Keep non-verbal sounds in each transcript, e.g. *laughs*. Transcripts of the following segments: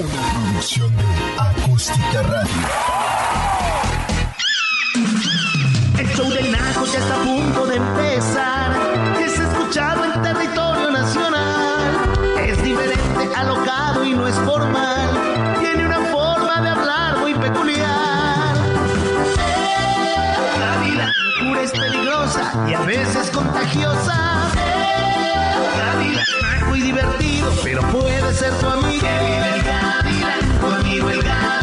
Una producción de Acústica Radio. El show del Naco ya está a punto de empezar. Es escuchado en territorio nacional. Es diferente, alocado y no es formal. Tiene una forma de hablar muy peculiar. La vida locura es peligrosa y a veces contagiosa. La vida es muy divertido, pero puede ser tu amigo. Vive el Gavilán,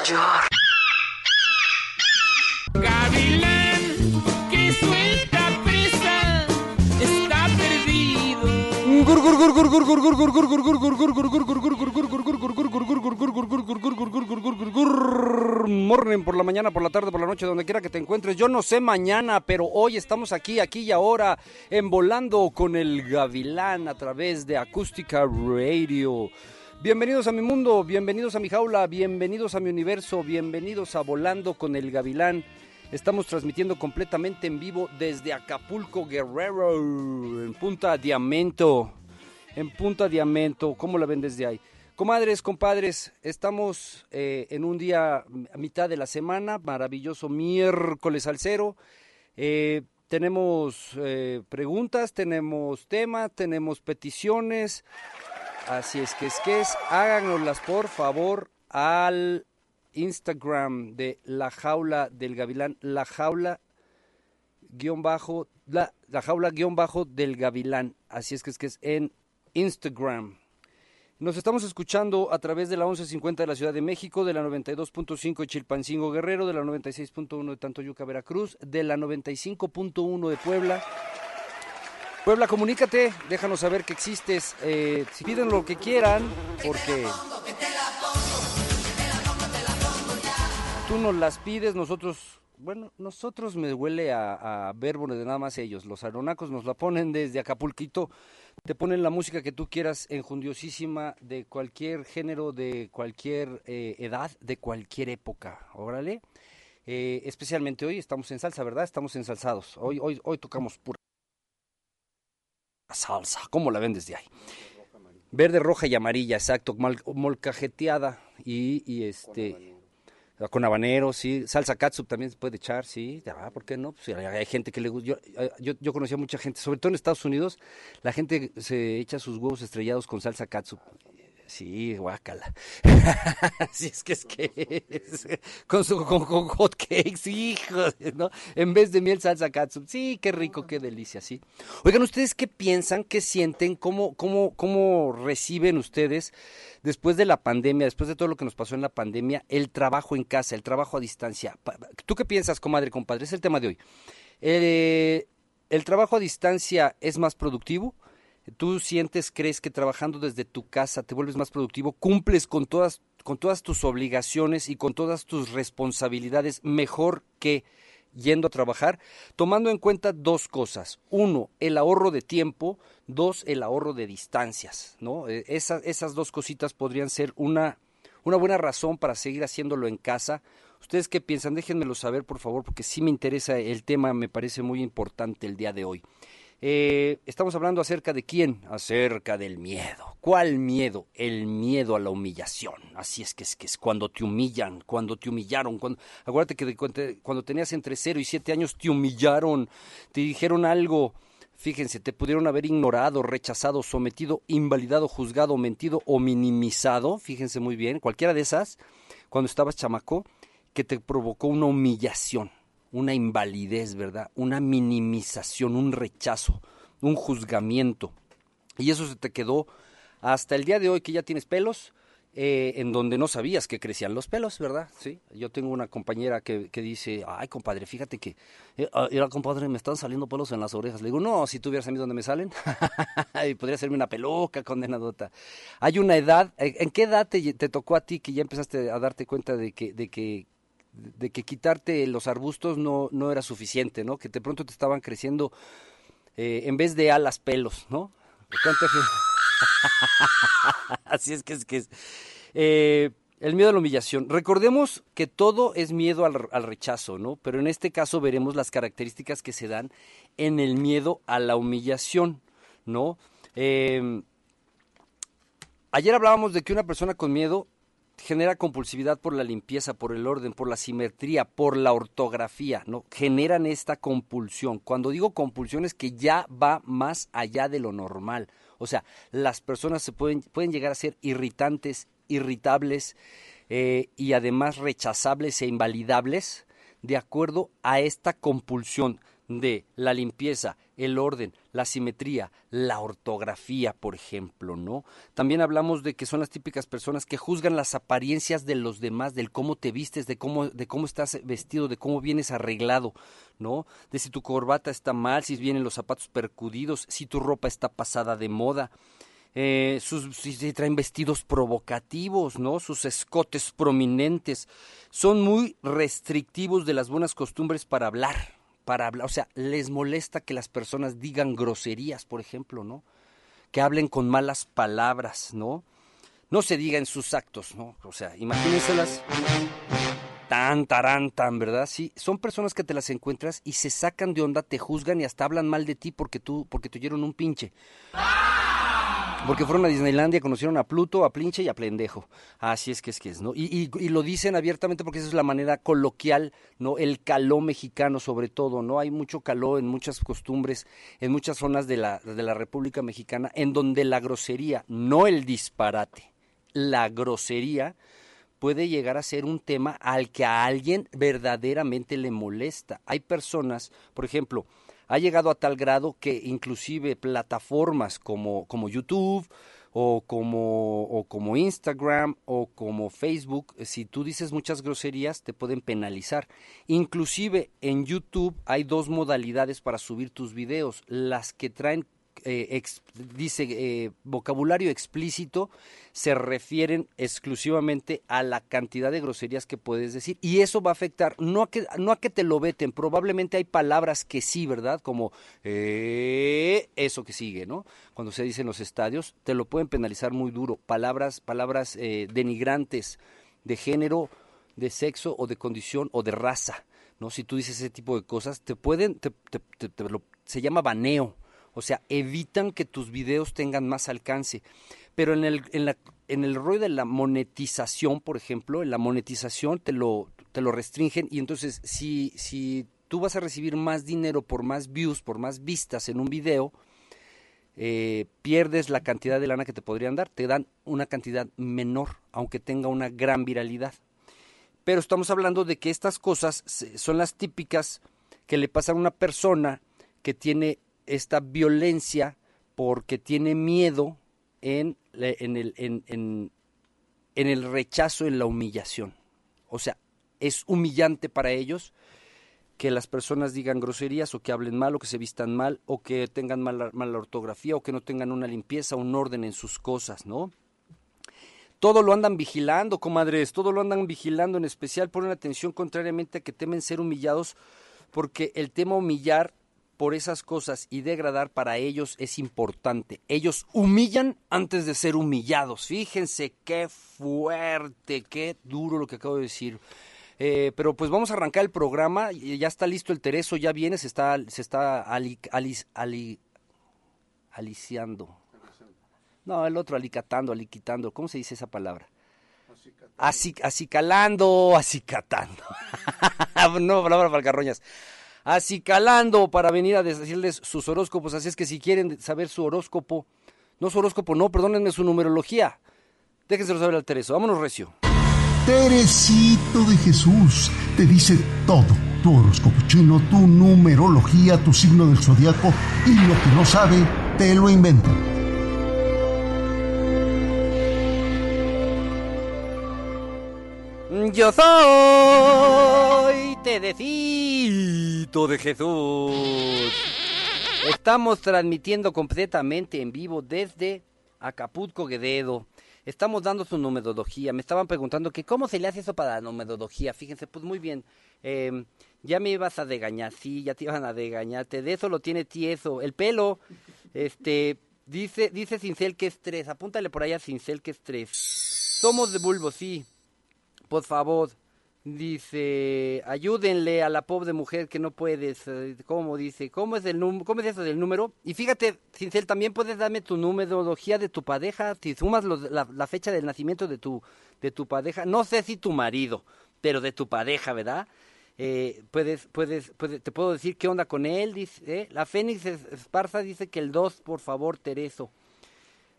mayor. Gavilán, que suelta presa, está perdido. Morning por la mañana, por la tarde, por la noche, donde quiera que te encuentres. Yo no sé mañana, pero hoy estamos aquí, aquí y ahora, en Volando con el Gavilán a través de Acústica Radio. Bienvenidos a mi mundo, bienvenidos a mi jaula, bienvenidos a mi universo, bienvenidos a Volando con el Gavilán. Estamos transmitiendo completamente en vivo desde Acapulco, Guerrero, en Punta Diamento. En Punta Diamento, ¿cómo la ven desde ahí? Comadres, compadres, estamos eh, en un día a mitad de la semana, maravilloso miércoles al cero. Eh, tenemos eh, preguntas, tenemos temas, tenemos peticiones. Así es que es que es, háganoslas por favor al Instagram de La Jaula del Gavilán, La Jaula guion bajo, la, la jaula guion bajo del Gavilán. Así es que es que es en Instagram. Nos estamos escuchando a través de la 1150 de la Ciudad de México, de la 92.5 de Chilpancingo Guerrero, de la 96.1 de Tantoyuca, Veracruz, de la 95.1 de Puebla. Puebla, comunícate, déjanos saber que existes. Eh, si piden lo que quieran, porque tú nos las pides, nosotros, bueno, nosotros me huele a, a verbo de nada más ellos. Los aeronacos nos la ponen desde Acapulquito, te ponen la música que tú quieras, enjundiosísima, de cualquier género, de cualquier eh, edad, de cualquier época. Órale. Eh, especialmente hoy estamos en salsa, ¿verdad? Estamos ensalzados. Hoy, hoy, hoy tocamos pura salsa. ¿Cómo la ven desde ahí? Verde, roja y amarilla, exacto, mal- molcajeteada y, y este con habanero, sí, salsa catsup también se puede echar, sí, ah, ¿por qué no? Pues hay, hay gente que le gusta, yo, yo, yo conocía mucha gente, sobre todo en Estados Unidos, la gente se echa sus huevos estrellados con salsa catsup. Sí, guácala. *laughs* sí, es que es que es- con su con, hot cakes, hijo, ¿no? En vez de miel salsa catsup. Sí, qué rico, qué delicia, sí. Oigan, ¿ustedes qué piensan, qué sienten, cómo cómo cómo reciben ustedes después de la pandemia, después de todo lo que nos pasó en la pandemia, el trabajo en casa, el trabajo a distancia? ¿Tú qué piensas, comadre, compadre? Es el tema de hoy. Eh, ¿El trabajo a distancia es más productivo? ¿Tú sientes, crees que trabajando desde tu casa te vuelves más productivo? ¿Cumples con todas, con todas tus obligaciones y con todas tus responsabilidades mejor que yendo a trabajar? Tomando en cuenta dos cosas. Uno, el ahorro de tiempo. Dos, el ahorro de distancias. ¿no? Esas, esas dos cositas podrían ser una, una buena razón para seguir haciéndolo en casa. ¿Ustedes qué piensan? Déjenmelo saber, por favor, porque sí me interesa el tema, me parece muy importante el día de hoy. Eh, estamos hablando acerca de quién, acerca del miedo. ¿Cuál miedo? El miedo a la humillación. Así es que es que es cuando te humillan, cuando te humillaron. Cuando, acuérdate que cuando tenías entre 0 y 7 años te humillaron, te dijeron algo. Fíjense, te pudieron haber ignorado, rechazado, sometido, invalidado, juzgado, mentido o minimizado. Fíjense muy bien, cualquiera de esas, cuando estabas chamaco, que te provocó una humillación una invalidez, ¿verdad? Una minimización, un rechazo, un juzgamiento. Y eso se te quedó hasta el día de hoy que ya tienes pelos eh, en donde no sabías que crecían los pelos, ¿verdad? Sí. Yo tengo una compañera que, que dice, ay, compadre, fíjate que, eh, ah, compadre, me están saliendo pelos en las orejas. Le digo, no, si tuvieras a mí donde me salen, *laughs* podría hacerme una peluca, condenadota. Hay una edad, eh, ¿en qué edad te, te tocó a ti que ya empezaste a darte cuenta de que, de que de que quitarte los arbustos no, no era suficiente, ¿no? Que de pronto te estaban creciendo eh, en vez de alas pelos, ¿no? ¿Cuánta gente- *laughs* Así es que es que es. Eh, el miedo a la humillación. Recordemos que todo es miedo al, al rechazo, ¿no? Pero en este caso veremos las características que se dan en el miedo a la humillación, ¿no? Eh, ayer hablábamos de que una persona con miedo genera compulsividad por la limpieza, por el orden, por la simetría, por la ortografía, ¿no? Generan esta compulsión. Cuando digo compulsión es que ya va más allá de lo normal. O sea, las personas se pueden, pueden llegar a ser irritantes, irritables eh, y además rechazables e invalidables de acuerdo a esta compulsión de la limpieza, el orden, la simetría, la ortografía, por ejemplo, ¿no? También hablamos de que son las típicas personas que juzgan las apariencias de los demás, del cómo te vistes, de cómo, de cómo estás vestido, de cómo vienes arreglado, ¿no? De si tu corbata está mal, si vienen los zapatos percudidos, si tu ropa está pasada de moda. Eh, sus, si traen vestidos provocativos, ¿no? Sus escotes prominentes. Son muy restrictivos de las buenas costumbres para hablar, para hablar, o sea, les molesta que las personas digan groserías, por ejemplo, ¿no? Que hablen con malas palabras, ¿no? No se diga en sus actos, ¿no? O sea, imagínenselas tan, tarán, tan, ¿verdad? Sí, son personas que te las encuentras y se sacan de onda, te juzgan y hasta hablan mal de ti porque tú, porque te oyeron un pinche. Porque fueron a Disneylandia, conocieron a Pluto, a Plinche y a Plendejo. Así es que es que es, ¿no? Y, y, lo dicen abiertamente porque esa es la manera coloquial, ¿no? El caló mexicano sobre todo, ¿no? Hay mucho caló en muchas costumbres, en muchas zonas de la, de la República Mexicana, en donde la grosería, no el disparate, la grosería puede llegar a ser un tema al que a alguien verdaderamente le molesta. Hay personas, por ejemplo, ha llegado a tal grado que inclusive plataformas como, como YouTube o como, o como Instagram o como Facebook, si tú dices muchas groserías te pueden penalizar. Inclusive en YouTube hay dos modalidades para subir tus videos, las que traen eh, ex, dice eh, vocabulario explícito se refieren exclusivamente a la cantidad de groserías que puedes decir. Y eso va a afectar no a que no a que te lo veten probablemente hay palabras que sí verdad como eh, eso que sigue no cuando se dice en los estadios te lo pueden penalizar muy duro. Palabras palabras denigrantes de género de sexo o de condición o de raza no si tú dices ese tipo de cosas te pueden te, lo, se llama baneo o sea, evitan que tus videos tengan más alcance. Pero en el, en la, en el rollo de la monetización, por ejemplo, en la monetización te lo, te lo restringen y entonces si, si tú vas a recibir más dinero por más views, por más vistas en un video, eh, pierdes la cantidad de lana que te podrían dar, te dan una cantidad menor, aunque tenga una gran viralidad. Pero estamos hablando de que estas cosas son las típicas que le pasan a una persona que tiene esta violencia porque tiene miedo en, en, el, en, el rechazo, en la humillación. O sea, es humillante para ellos que las personas digan groserías o que hablen mal o que se vistan mal o que tengan mala, mala ortografía o que no tengan una limpieza, un orden en sus cosas, ¿no? Todo lo andan vigilando, comadres, todo lo andan vigilando, en especial ponen atención contrariamente a que temen ser humillados, porque el tema humillar por esas cosas y degradar para ellos es importante. Ellos humillan antes de ser humillados. Fíjense qué fuerte, qué duro lo que acabo de decir. Eh, pero pues vamos a arrancar el programa. Ya está listo el Tereso, ya viene, se está, se está ali, ali, ali, aliciando. No, el otro alicatando, aliquitando. ¿Cómo se dice esa palabra? Así, acicalando, acicatando. *laughs* no, palabra para carroñas acicalando para venir a decirles sus horóscopos. Así es que si quieren saber su horóscopo, no su horóscopo, no, perdónenme su numerología. Déjenselo saber al Tereso. Vámonos, Recio. Teresito de Jesús te dice todo. Tu horóscopo chino, tu numerología, tu signo del zodiaco y lo que no sabe, te lo inventa. Yo soy Tedecito de Jesús. Estamos transmitiendo completamente en vivo desde Acapulco, Guerrero. Estamos dando su numerología. Me estaban preguntando que cómo se le hace eso para la numerología. Fíjense, pues muy bien. Eh, ya me ibas a degañar, sí, ya te iban a degañarte. De eso lo tiene tieso. El pelo, este, dice, dice Cincel que es tres. Apúntale por allá Cincel que es tres. Somos de bulbo, sí. Por favor. Dice, ayúdenle a la pobre mujer que no puedes. eh, ¿Cómo dice? ¿Cómo es, el ¿Cómo es eso del número? Y fíjate, Cincel, también puedes darme tu numerología de tu pareja. Si sumas la, fecha del nacimiento de tu, de tu pareja, no sé si tu marido, pero de tu pareja, ¿verdad? Eh, puedes, puedes, puedes, te puedo decir qué onda con él. Dice, ¿eh? La Fénix Es- Esparza dice que el 2, por favor, Tereso.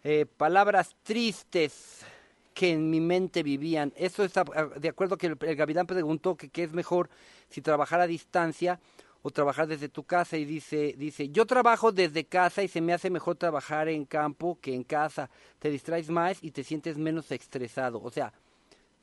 Eh, palabras tristes que en mi mente vivían. Eso está de acuerdo que el, el preguntó que qué es mejor si trabajar a distancia o trabajar desde tu casa y dice dice yo trabajo desde casa y se me hace mejor trabajar en campo que en casa. Te distraes más y te sientes menos estresado o sea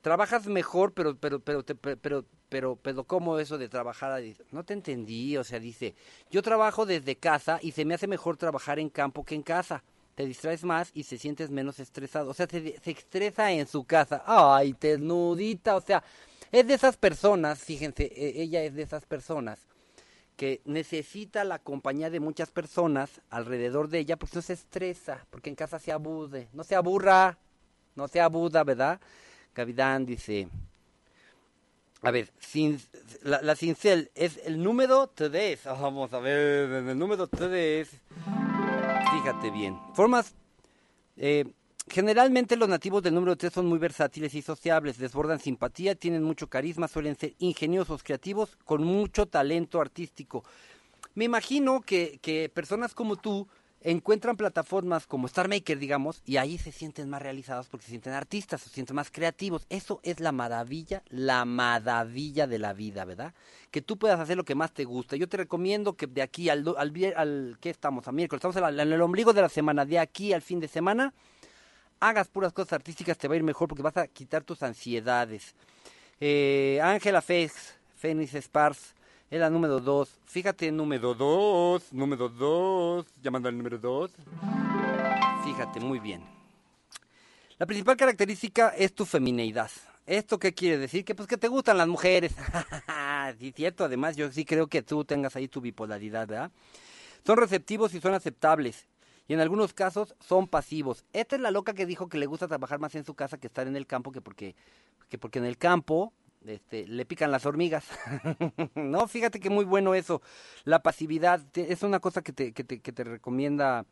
trabajas mejor pero pero pero pero pero pero, cómo eso de trabajar a no te entendí o sea dice yo trabajo desde casa y se me hace mejor trabajar en campo que en casa te distraes más y se sientes menos estresado. O sea se, estresa en su casa. Ay ternudita o sea es de esas personas fíjense e- ella es de esas personas que necesita la compañía de muchas personas alrededor de ella porque no se estresa, porque en casa se abude, no se aburra, no se abuda, ¿verdad? Gavidán dice, a ver, sin, la, la cincel es el número 3, vamos a ver, el número 3, fíjate bien, formas, eh, generalmente los nativos del número 3 son muy versátiles y sociables, desbordan simpatía, tienen mucho carisma, suelen ser ingeniosos, creativos, con mucho talento artístico. Me imagino que, que personas como tú encuentran plataformas como Star Maker, digamos, y ahí se sienten más realizados porque se sienten artistas, se sienten más creativos. Eso es la maravilla, la maravilla de la vida, ¿verdad? Que tú puedas hacer lo que más te gusta. Yo te recomiendo que de aquí al, al, ¿qué estamos? A miércoles, estamos en, el ombligo de la semana, de aquí al fin de semana, hagas puras cosas artísticas, te va a ir mejor porque vas a quitar tus ansiedades. Eh, Ángela Fex, Fénix Spars, es la número 2. Fíjate, número 2, número 2, llamando al número 2. Fíjate, muy bien. La principal característica es tu femineidad. ¿Esto qué quiere decir? Que pues que te gustan las mujeres. *laughs* sí, cierto. Además, yo sí creo que tú tengas ahí tu bipolaridad, ¿verdad? Son receptivos y son aceptables. Y en algunos casos son pasivos. Esta es la loca que dijo que le gusta trabajar más en su casa que estar en el campo, que porque, que porque en el campo este, le pican las hormigas. *laughs* no, fíjate que muy bueno eso. La pasividad es una cosa que te, que te, que te recomienda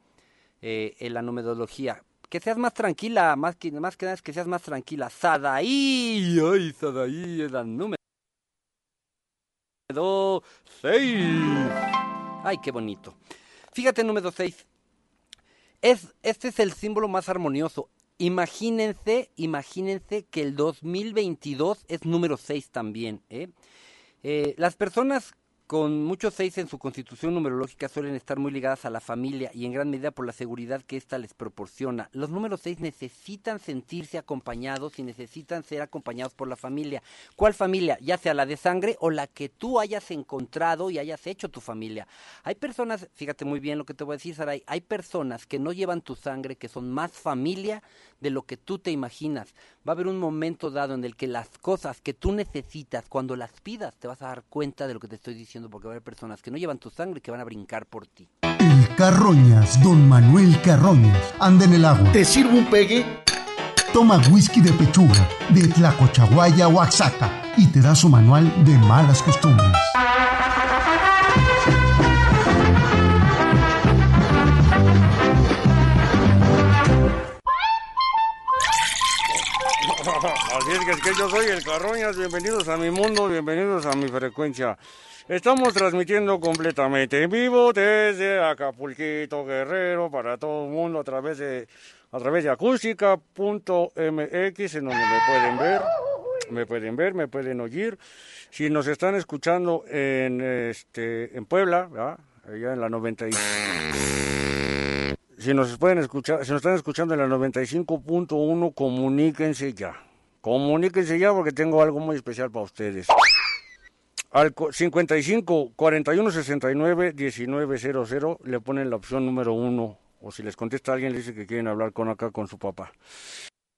eh, en la numerología. Que seas más tranquila, más que, más que nada es que seas más tranquila. Sadaí, ay, Sadaí es la número 6. Ay, qué bonito. Fíjate, número 6. Es, este es el símbolo más armonioso. Imagínense, imagínense que el 2022 es número 6 también. ¿eh? Eh, las personas con muchos 6 en su constitución numerológica suelen estar muy ligadas a la familia y en gran medida por la seguridad que ésta les proporciona. Los números 6 necesitan sentirse acompañados y necesitan ser acompañados por la familia. ¿Cuál familia? Ya sea la de sangre o la que tú hayas encontrado y hayas hecho tu familia. Hay personas, fíjate muy bien lo que te voy a decir, Saray, hay personas que no llevan tu sangre, que son más familia de lo que tú te imaginas. Va a haber un momento dado en el que las cosas que tú necesitas, cuando las pidas, te vas a dar cuenta de lo que te estoy diciendo, porque va a haber personas que no llevan tu sangre que van a brincar por ti. El Carroñas, don Manuel Carroñas, anda en el agua. ¿Te sirvo un pegue? Toma whisky de pechuga, de Tlacochahuaya, Oaxaca, y te da su manual de malas costumbres. Así es que, es que yo soy el Carroñas, bienvenidos a mi mundo, bienvenidos a mi frecuencia. Estamos transmitiendo completamente en vivo desde Acapulquito Guerrero para todo el mundo a través de a través de acústica.mx en donde me pueden ver, me pueden ver, me pueden oír. Si nos están escuchando en este en Puebla, allá en la 90 y- si nos pueden escuchar, si nos están escuchando en la 95.1, comuníquense ya. Comuníquense ya porque tengo algo muy especial para ustedes. Al co- 55 41 69 1900 le ponen la opción número uno. O si les contesta alguien, le dice que quieren hablar con acá con su papá.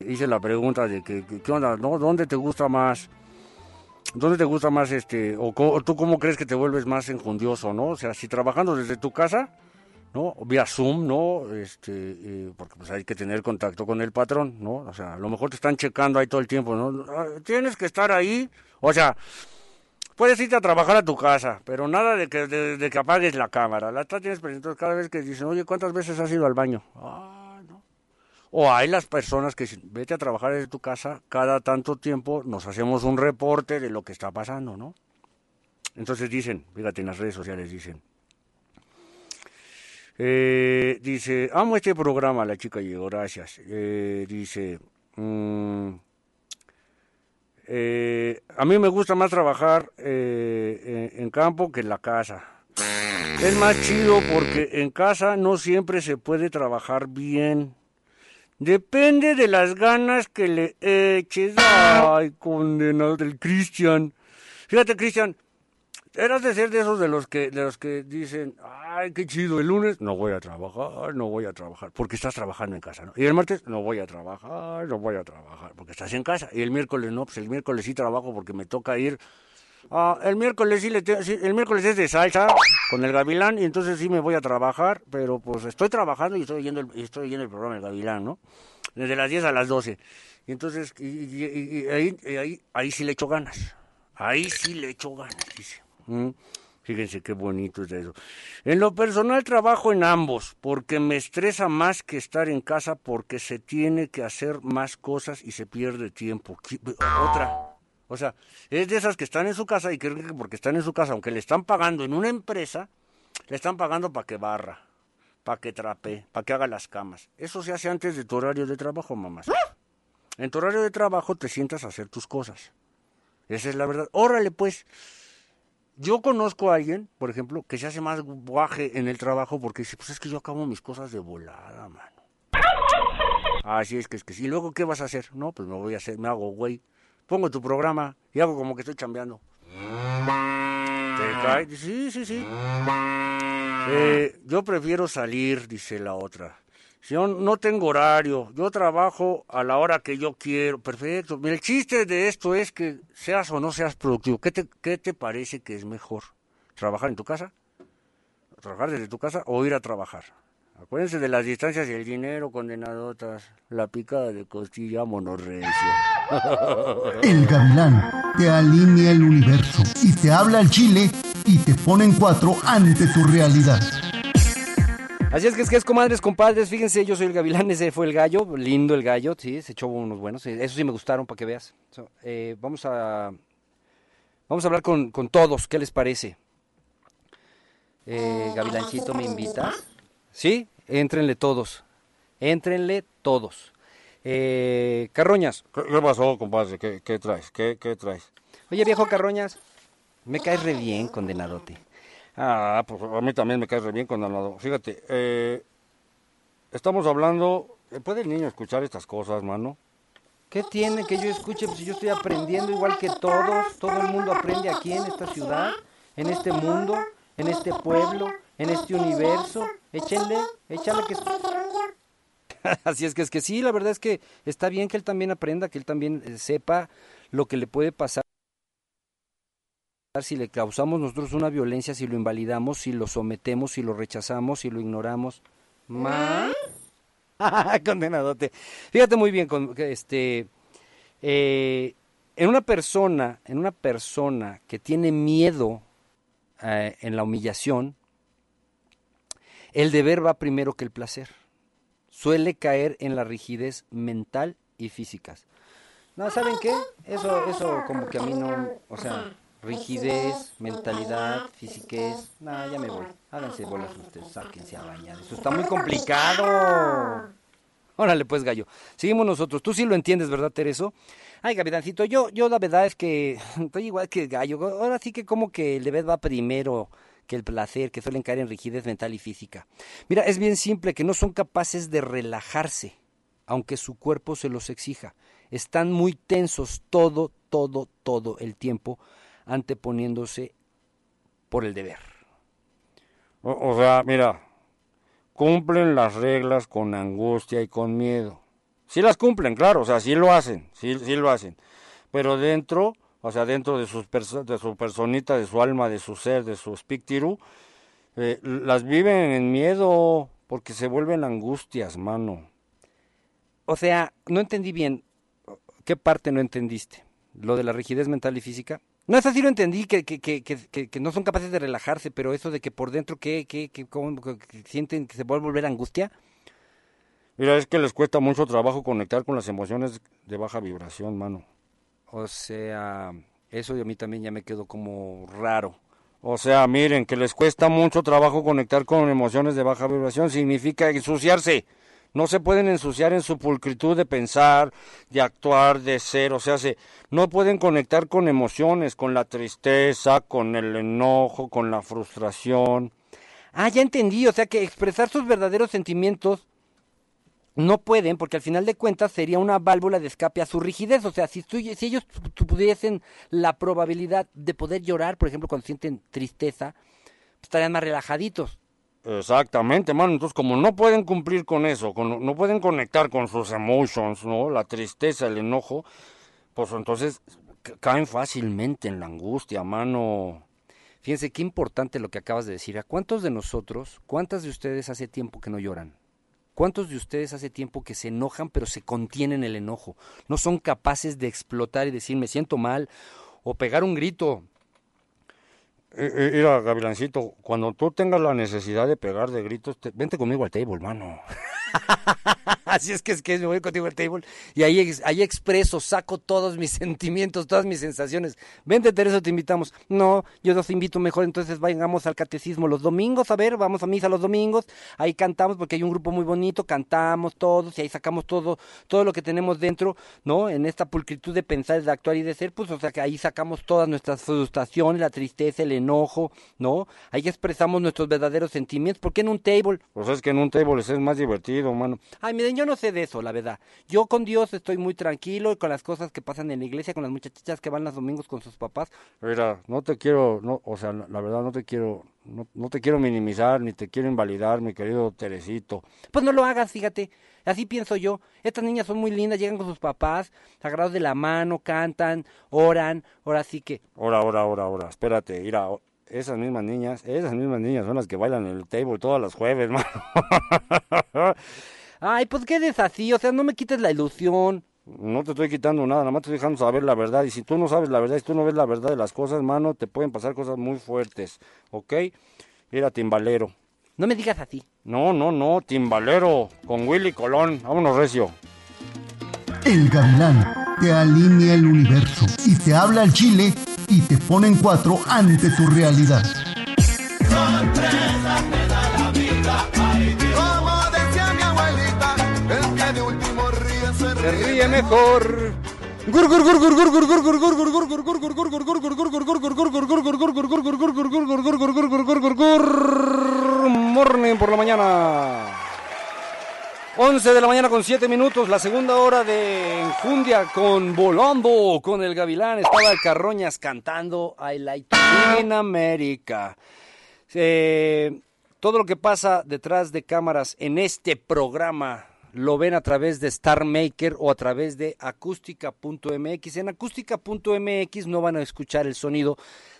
Hice la pregunta de que, que- ¿qué onda? ¿no? ¿Dónde te gusta más? ¿Dónde te gusta más este? O, o tú cómo crees que te vuelves más enjundioso, no? O sea, si trabajando desde tu casa, ¿no? Vía Zoom, ¿no? Este, porque pues hay que tener contacto con el patrón, ¿no? O sea, a lo mejor te están checando ahí todo el tiempo, ¿no? Ah, Tienes que estar ahí, o sea, puedes irte a trabajar a tu casa, pero nada de que, de, de apagues la cámara. La tienes presente cada vez que dicen, oye, ¿cuántas veces has ido al baño? Ah, no. O hay las personas que dicen, vete a trabajar desde tu casa, cada tanto tiempo nos hacemos un reporte de lo que está pasando, ¿no? Entonces dicen, fíjate en las redes sociales, dicen, eh, dice, amo este programa, la chica llegó, gracias. Eh, dice, mm, eh, a mí me gusta más trabajar eh, en, campo que en la casa. Es más chido porque en casa no siempre se puede trabajar bien. Depende de las ganas que le eches. Ay, condenado del Cristian. Fíjate, Cristian, eras de ser de esos de los que de los que dicen, ay, qué chido, el lunes no voy a trabajar, no voy a trabajar, porque estás trabajando en casa, ¿no? Y el martes no voy a trabajar, no voy a trabajar, porque estás en casa. Y el miércoles no, pues el miércoles sí trabajo porque me toca ir. Ah, el miércoles sí, le te- sí, el miércoles es de salsa con el Gavilán y entonces sí me voy a trabajar, pero pues estoy trabajando y estoy oyendo el, y estoy oyendo el programa del Gavilán, ¿no? Desde las 10 a las 12. Y entonces, y, y- y- ahí, ahí, ahí sí le echo ganas. Ahí sí le echo ganas, dice. Mm, Fíjense qué bonito es eso. En lo personal trabajo en ambos, porque me estresa más que estar en casa, porque se tiene que hacer más cosas y se pierde tiempo. Otra. O sea, es de esas que están en su casa y creen que porque están en su casa, aunque le están pagando en una empresa, le están pagando para que barra, para que trapee, para que haga las camas. Eso se hace antes de tu horario de trabajo, mamás. En tu horario de trabajo te sientas a hacer tus cosas. Esa es la verdad. Órale, pues. Yo conozco a alguien, por ejemplo, que se hace más guaje en el trabajo porque dice, pues es que yo acabo mis cosas de volada, mano. Así es que es que sí. ¿Y luego qué vas a hacer? No, pues me voy a hacer, me hago güey. Pongo tu programa y hago como que estoy chambeando. ¿Te cae? Sí, sí, sí. Eh, yo prefiero salir, dice la otra. Yo no tengo horario, yo trabajo a la hora que yo quiero. Perfecto. El chiste de esto es que seas o no seas productivo. ¿Qué te, qué te parece que es mejor? ¿Trabajar en tu casa? ¿Trabajar desde tu casa o ir a trabajar? Acuérdense de las distancias y el dinero, condenadotas. La picada de costilla monorrecio. *laughs* El gavilán te alinea el universo y te habla al chile y te pone en cuatro ante tu realidad. Así es que es que es comadres, compadres, fíjense, yo soy el gavilán, ese fue el gallo, lindo el gallo, sí, se echó unos buenos, eh, eso sí me gustaron para que veas. So, eh, vamos a vamos a hablar con, con todos, ¿qué les parece? Eh, Gavilanchito, ¿me invitas? Sí, éntrenle todos, éntrenle todos. Eh, Carroñas, ¿Qué, qué pasó, compadre? ¿Qué, qué traes? ¿Qué, ¿Qué traes? oye viejo Carroñas, me caes re bien, condenadote. Ah, pues a mí también me cae re bien con lado. Fíjate, eh, estamos hablando... eh, ¿Puede el niño escuchar estas cosas, mano? ¿Qué tiene que yo escuche? Pues si yo estoy aprendiendo igual que todos, todo el mundo aprende aquí en esta ciudad, en este mundo, en este pueblo, en este universo. Échenle, échale que... *laughs* Así es que es que sí, la verdad es que está bien que él también aprenda, que él también eh, sepa lo que le puede pasar si le causamos nosotros una violencia, si lo invalidamos, si lo sometemos, si lo rechazamos, si lo ignoramos. ¿Más? *laughs* Condenadote. Fíjate muy bien, con, este, eh, en una persona, en una persona que tiene miedo eh, en la humillación, el deber va primero que el placer. Suele caer en la rigidez mental y físicas. No, ¿saben qué? Eso, eso como que a mí no, o sea, rigidez, mentalidad, fisiquez, no, ya me voy. Háganse bolas ustedes, sáquense a bañar. Esto está muy complicado. Órale, pues, gallo. Seguimos nosotros. Tú sí lo entiendes, ¿verdad, Tereso? Ay, Gavidancito, yo, yo la verdad es que *laughs* estoy igual que el gallo. Ahora sí que como que el deber va primero que el placer, que suelen caer en rigidez mental y física. Mira, es bien simple, que no son capaces de relajarse, aunque su cuerpo se los exija. están muy tensos todo, todo, todo el tiempo, anteponiéndose por el deber. O, o sea, mira, cumplen las reglas con angustia y con miedo. Sí las cumplen, claro, o sea, sí lo hacen, sí, sí lo hacen. Pero dentro, o sea, dentro de, sus perso- de su personita, de su alma, de su ser, de su espíritu, eh, las viven en miedo porque se vuelven angustias, mano. O sea, no entendí bien. ¿Qué parte no entendiste? ¿Lo de la rigidez mental y física? No, es así lo entendí, que, que, que, que, no son capaces de relajarse, pero eso de que por dentro, ¿qué, qué, qué, cómo, que- que sienten que se puede volver angustia? Mira, es que les cuesta mucho trabajo conectar con las emociones de baja vibración, mano. O sea, eso de a mí también ya me quedó como raro. O sea, miren, que les cuesta mucho trabajo conectar con emociones de baja vibración significa ensuciarse. No se pueden ensuciar en su pulcritud de pensar, de actuar, de ser. O sea, se, no pueden conectar con emociones, con la tristeza, con el enojo, con la frustración. Ah, ya entendí, o sea que expresar sus verdaderos sentimientos no pueden, porque al final de cuentas sería una válvula de escape a su rigidez. O sea, si, si ellos tu- tuviesen la probabilidad de poder llorar, por ejemplo, cuando sienten tristeza, estarían más relajaditos. Exactamente, mano. Entonces, como no pueden cumplir con eso, con- no pueden conectar con sus emotions, ¿no? La tristeza, el enojo, pues entonces ca- caen fácilmente en la angustia, mano. Fíjense qué importante lo que acabas de decir. ¿A cuántos de nosotros, cuántas de ustedes hace tiempo que no lloran? ¿Cuántos de ustedes hace tiempo que se enojan pero se contienen el enojo? No son capaces de explotar y decir me siento mal o pegar un grito. Eh, eh, Mira, Gavilancito, cuando tú tengas la necesidad de pegar de gritos, te- vente conmigo al table, mano. *laughs* Así es que es que me voy contigo al table y ahí, ahí expreso, saco todos mis *laughs* sentimientos, todas mis sensaciones. Vente, Teresa, te invitamos. No, yo los invito mejor, entonces vayamos al catecismo los domingos, a ver, vamos a misa los domingos, ahí cantamos porque hay un grupo muy bonito, cantamos todos y ahí sacamos todo, todo lo que tenemos dentro, ¿no? En esta pulcritud de pensar, de actuar y de ser, pues o sea que ahí sacamos todas nuestras frustraciones, la tristeza, el enojo, ¿no? Ahí expresamos nuestros verdaderos sentimientos. ¿Por qué en un table? Pues es que en un table es más divertido, mano. Ay, miren, yo no sé de eso, la verdad. Yo con Dios estoy muy tranquilo y con las cosas que pasan en la iglesia, con las muchachitas que van los domingos con sus papás. Mira, no te quiero, no, o sea, la verdad no te quiero, no, no te quiero minimizar ni te quiero invalidar, mi querido Teresito. Pues no lo hagas, fíjate. Así pienso yo. Estas niñas son muy lindas, llegan con sus papás, agarrados de la mano, cantan, oran. Ahora sí que. Ahora, ahora, ahora, ahora, espérate, mira, esas mismas niñas, esas mismas niñas son las que bailan en el table todas las jueves, *laughs* mano. Ay, pues qué desasí, o sea, no me quites la ilusión. No te estoy quitando nada, nada más te estoy dejando saber la verdad. Y si tú no sabes la verdad, si tú no ves la verdad de las cosas, mano, te pueden pasar cosas muy fuertes, ¿ok? Mira, timbalero. No me digas así. No, no, no, timbalero, con Willy Colón. Vámonos, Recio. El gavilán te alinea el universo y te habla al chile y te pone en cuatro ante tu realidad. Se ríe mejor. Morning por la mañana. 11 de la mañana con 7 minutos, la segunda hora de Enjundia con Volando con el Gavilán. Estaba el Carroñas cantando I Like in America. Eh, todo lo que pasa detrás de cámaras en este programa lo ven a través de Star Maker o a través de acústica.mx. En acústica.mx no van a escuchar el sonido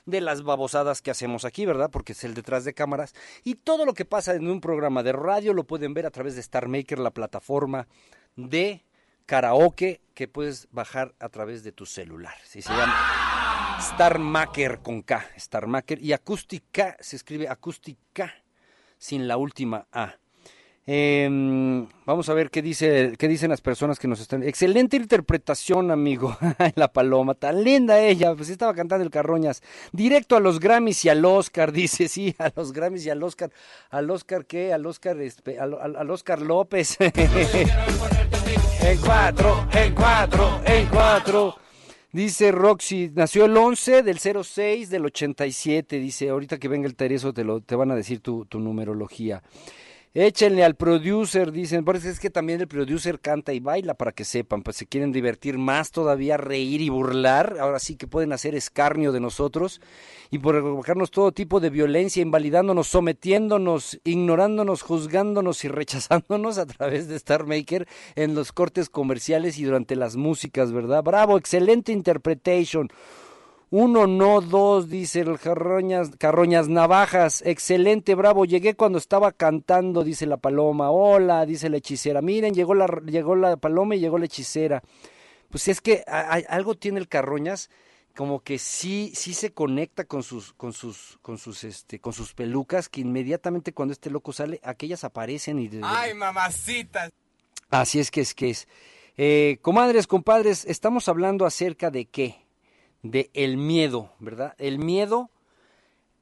de las babosadas que hacemos aquí, ¿verdad? Porque es el detrás de cámaras. Y todo lo que pasa en un programa de radio lo pueden ver a través de Star Maker, la plataforma de karaoke que puedes bajar a través de tu celular. Sí, se llama Star Maker con K, Star Maker. Y acústica se escribe acústica sin la última A. Em, vamos a ver qué dice, qué dicen las personas que nos están. Excelente interpretación, amigo. *laughs* la paloma, tan linda ella. Pues estaba cantando el Carroñas. Directo a los Grammys y al Oscar, *laughs* dice, sí, a los Grammys y al Oscar. ¿Al Oscar qué? Al Oscar, este, al, al- al Oscar López. *laughs* en cuatro, en cuatro, en cuatro. Dice Roxy, nació el 11 del 06 del 87. Dice, ahorita que venga el Tereso te, lo, te van a decir tu, tu numerología. Échenle al producer, dicen, por eso es que también el producer canta y baila para que sepan, pues se quieren divertir más todavía, reír y burlar, ahora sí que pueden hacer escarnio de nosotros y por provocarnos todo tipo de violencia, invalidándonos, sometiéndonos, ignorándonos, juzgándonos y rechazándonos a través de Star Maker en los cortes comerciales y durante las músicas, ¿verdad? Bravo, excelente interpretation. Uno, no, dos, dice el Carroñas, Carroñas Navajas. Excelente, bravo. Llegué cuando estaba cantando, dice la paloma. Hola, dice la hechicera. Miren, llegó la, llegó la paloma y llegó la hechicera. Pues es que algo tiene el Carroñas como que sí, sí se conecta con sus, con sus, con sus, este, con sus pelucas, que inmediatamente cuando este loco sale, aquellas aparecen y. ¡Ay, mamacitas! Así es que es que es. Eh, comadres, compadres, estamos hablando acerca de qué? De el miedo, ¿verdad? El miedo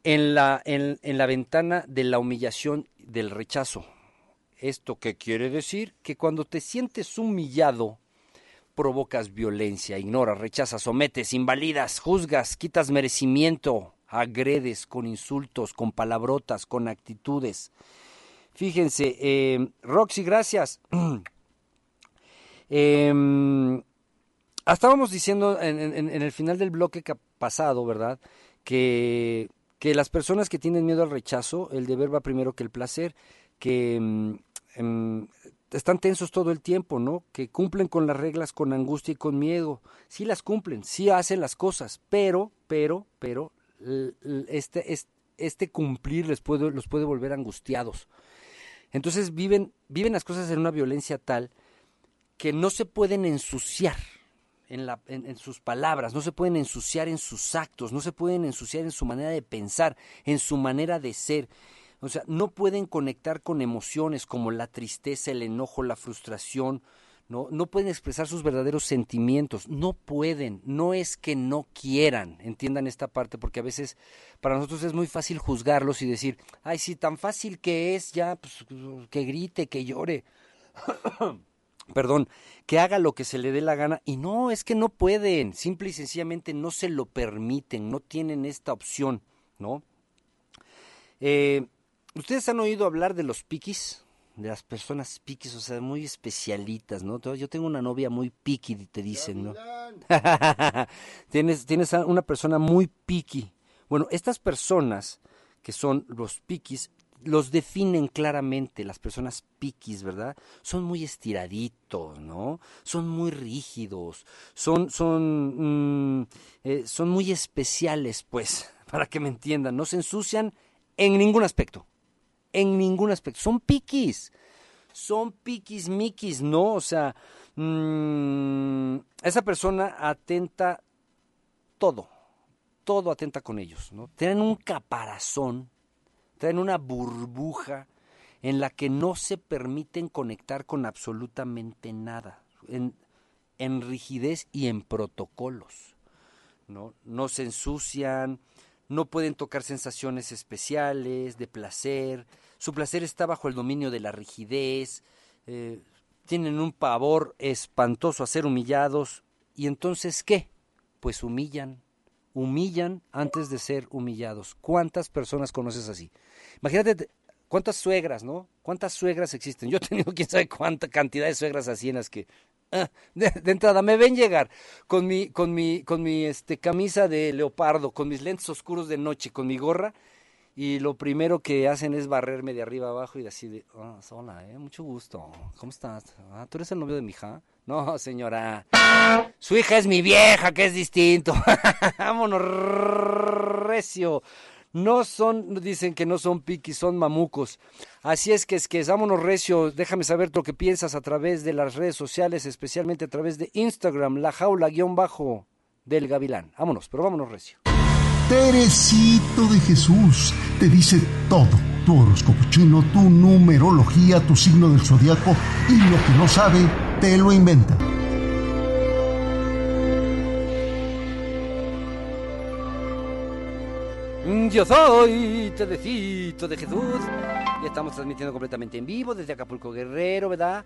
en la, en, en la ventana de la humillación, del rechazo. ¿Esto qué quiere decir? Que cuando te sientes humillado, provocas violencia, ignoras, rechazas, sometes, invalidas, juzgas, quitas merecimiento, agredes con insultos, con palabrotas, con actitudes. Fíjense, eh, Roxy, gracias. eh, *clears throat* estábamos diciendo en, en, el final del bloque pasado, ¿verdad? Que, que, las personas que tienen miedo al rechazo, el deber va primero que el placer, que um, están tensos todo el tiempo, ¿no? Que cumplen con las reglas con angustia y con miedo. Sí las cumplen, sí hacen las cosas, pero, pero, pero, este, este, este cumplir les puede, los puede volver angustiados. Entonces viven, viven las cosas en una violencia tal que no se pueden ensuciar en, sus palabras, no se pueden ensuciar en sus actos, no se pueden ensuciar en su manera de pensar, en su manera de ser. O sea, no pueden conectar con emociones como la tristeza, el enojo, la frustración, ¿no? No pueden expresar sus verdaderos sentimientos, no pueden, no es que no quieran, entiendan esta parte, porque a veces para nosotros es muy fácil juzgarlos y decir, ay, sí, tan fácil que es, ya, pues, que grite, que llore. *coughs* perdón, que haga lo que se le dé la gana. Y no, es que no pueden, simple y sencillamente no se lo permiten, no tienen esta opción, ¿no? Eh, ¿Ustedes han oído hablar de los piquis? De las personas piquis, o sea, muy especialitas, ¿no? Yo tengo una novia muy piqui, te dicen, ¿no? *laughs* tienes, tienes una persona muy piqui. Bueno, estas personas que son los piquis los definen claramente las personas piquis, ¿verdad? Son muy estiraditos, ¿no? Son muy rígidos, son, son, mm, eh, son muy especiales, pues, *laughs* para que me entiendan. No se ensucian en ningún aspecto, en ningún aspecto. Son piquis, son piquis, miquis, ¿no? O sea, mmm, esa persona atenta todo, todo atenta con ellos, ¿no? Tienen un caparazón traen una burbuja en la que no se permiten conectar con absolutamente nada, en, rigidez y en protocolos. ¿no? no se ensucian, no pueden tocar sensaciones especiales, de placer, su placer está bajo el dominio de la rigidez, eh, tienen un pavor espantoso a ser humillados, y entonces ¿qué? Pues humillan, humillan antes de ser humillados. ¿Cuántas personas conoces así? Imagínate cuántas suegras, ¿no? ¿Cuántas suegras existen? Yo he tenido quién sabe cuánta cantidad de suegras así en las que ah, de, entrada me ven llegar con mi con mi con mi este camisa de leopardo, con mis lentes oscuros de noche, con mi gorra y lo primero que hacen es barrerme de arriba abajo y así de, oh, hola, eh, mucho gusto. ¿Cómo estás? Ah, ¿tú eres el novio de mi hija? No, señora. Su hija es mi vieja, que es distinto. *laughs* Vámonos recio no son, dicen que no son piquis, son mamucos. Así es que es que vámonos recio, déjame saber lo que piensas a través de las redes sociales, especialmente a través de Instagram, la jaula guion bajo del gavilán. Vámonos, pero vámonos recio. Teresito de Jesús te dice todo, tu horóscopo chino, tu numerología, tu signo del zodiaco y lo que no sabe, te lo inventa. Yo soy Teresito de Jesús y estamos transmitiendo completamente en vivo desde Acapulco Guerrero, ¿verdad?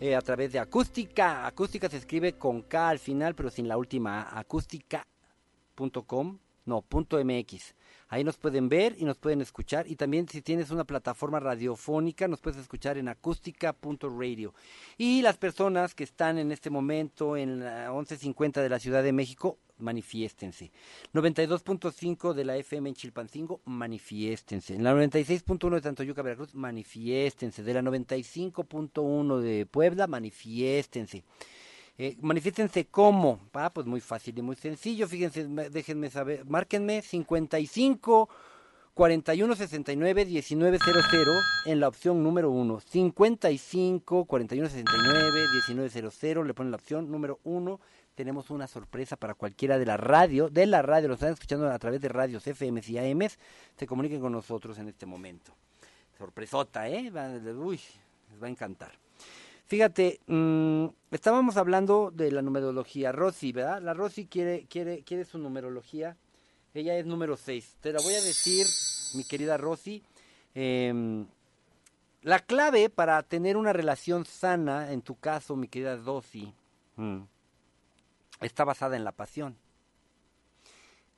Eh, a través de acústica. Acústica se escribe con K al final, pero sin la última. Acústica.com, no, punto MX. Ahí nos pueden ver y nos pueden escuchar. Y también si tienes una plataforma radiofónica, nos puedes escuchar en acústica.radio. Y las personas que están en este momento en la 1150 de la Ciudad de México, manifiéstense. 92.5 de la FM en Chilpancingo, manifiéstense. En la 96.1 de Tantoyuca, Veracruz, manifiéstense. De la 95.1 de Puebla, manifiéstense. Eh, manifiéstense cómo. Ah, pues muy fácil y muy sencillo. Fíjense, me- déjenme saber. Márquenme 55 41 69 1900 en la opción número 1. 55 41 69 1900 le ponen la opción número 1. Tenemos una sorpresa para cualquiera de la radio, de la radio, lo están escuchando a través de radios FM y AMs, se comuniquen con nosotros en este momento. Sorpresota, ¿eh? Uy, les va a encantar. Fíjate, mm, estábamos hablando de la numerología. Rosy, ¿verdad? La Rosy quiere, quiere, quiere su numerología. Ella es número 6. Te la voy a decir, mi querida Rosy. Em, la clave para tener una relación sana, en tu caso, mi querida Rosy, mm, está basada en la pasión.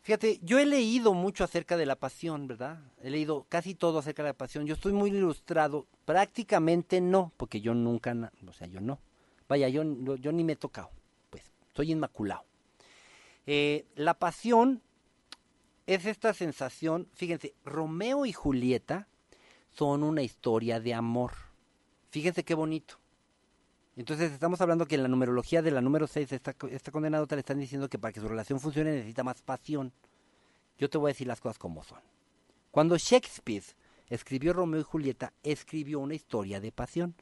Fíjate, yo he leído mucho acerca de la pasión, ¿verdad? He leído casi todo acerca de la pasión. Yo estoy muy ilustrado. Prácticamente no, porque yo nunca, o sea, yo no. Vaya, yo, yo, ni me he tocado. Pues, estoy inmaculado. Eh, la pasión es esta sensación, fíjense, Romeo y Julieta son una historia de amor. Fíjense qué bonito. Entonces estamos hablando que en la numerología de la número 6, esta, esta condenadota le están diciendo que para que su relación funcione necesita más pasión. Yo te voy a decir las cosas como son. Cuando Shakespeare escribió Romeo y Julieta, escribió una historia de pasión.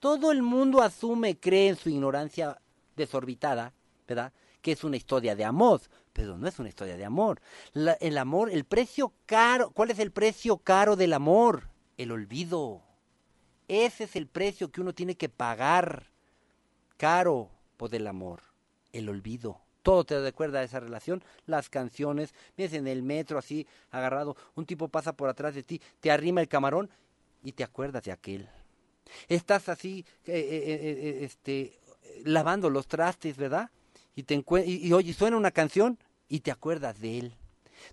Todo el mundo asume, cree en su ignorancia desorbitada, ¿verdad? Que es una historia de amor, pero no es una historia de amor. La- el amor, el precio caro, ¿cuál es el precio caro del amor? El olvido. Ese es el precio que uno tiene que pagar caro por el amor, el olvido. Todo te recuerda a esa relación, las canciones, vienes en el metro así, agarrado, un tipo pasa por atrás de ti, te arrima el camarón y te acuerdas de aquel. Estás así, eh, eh, eh, este, lavando los trastes, ¿verdad? Y te y, y oye, suena una canción y te acuerdas de él.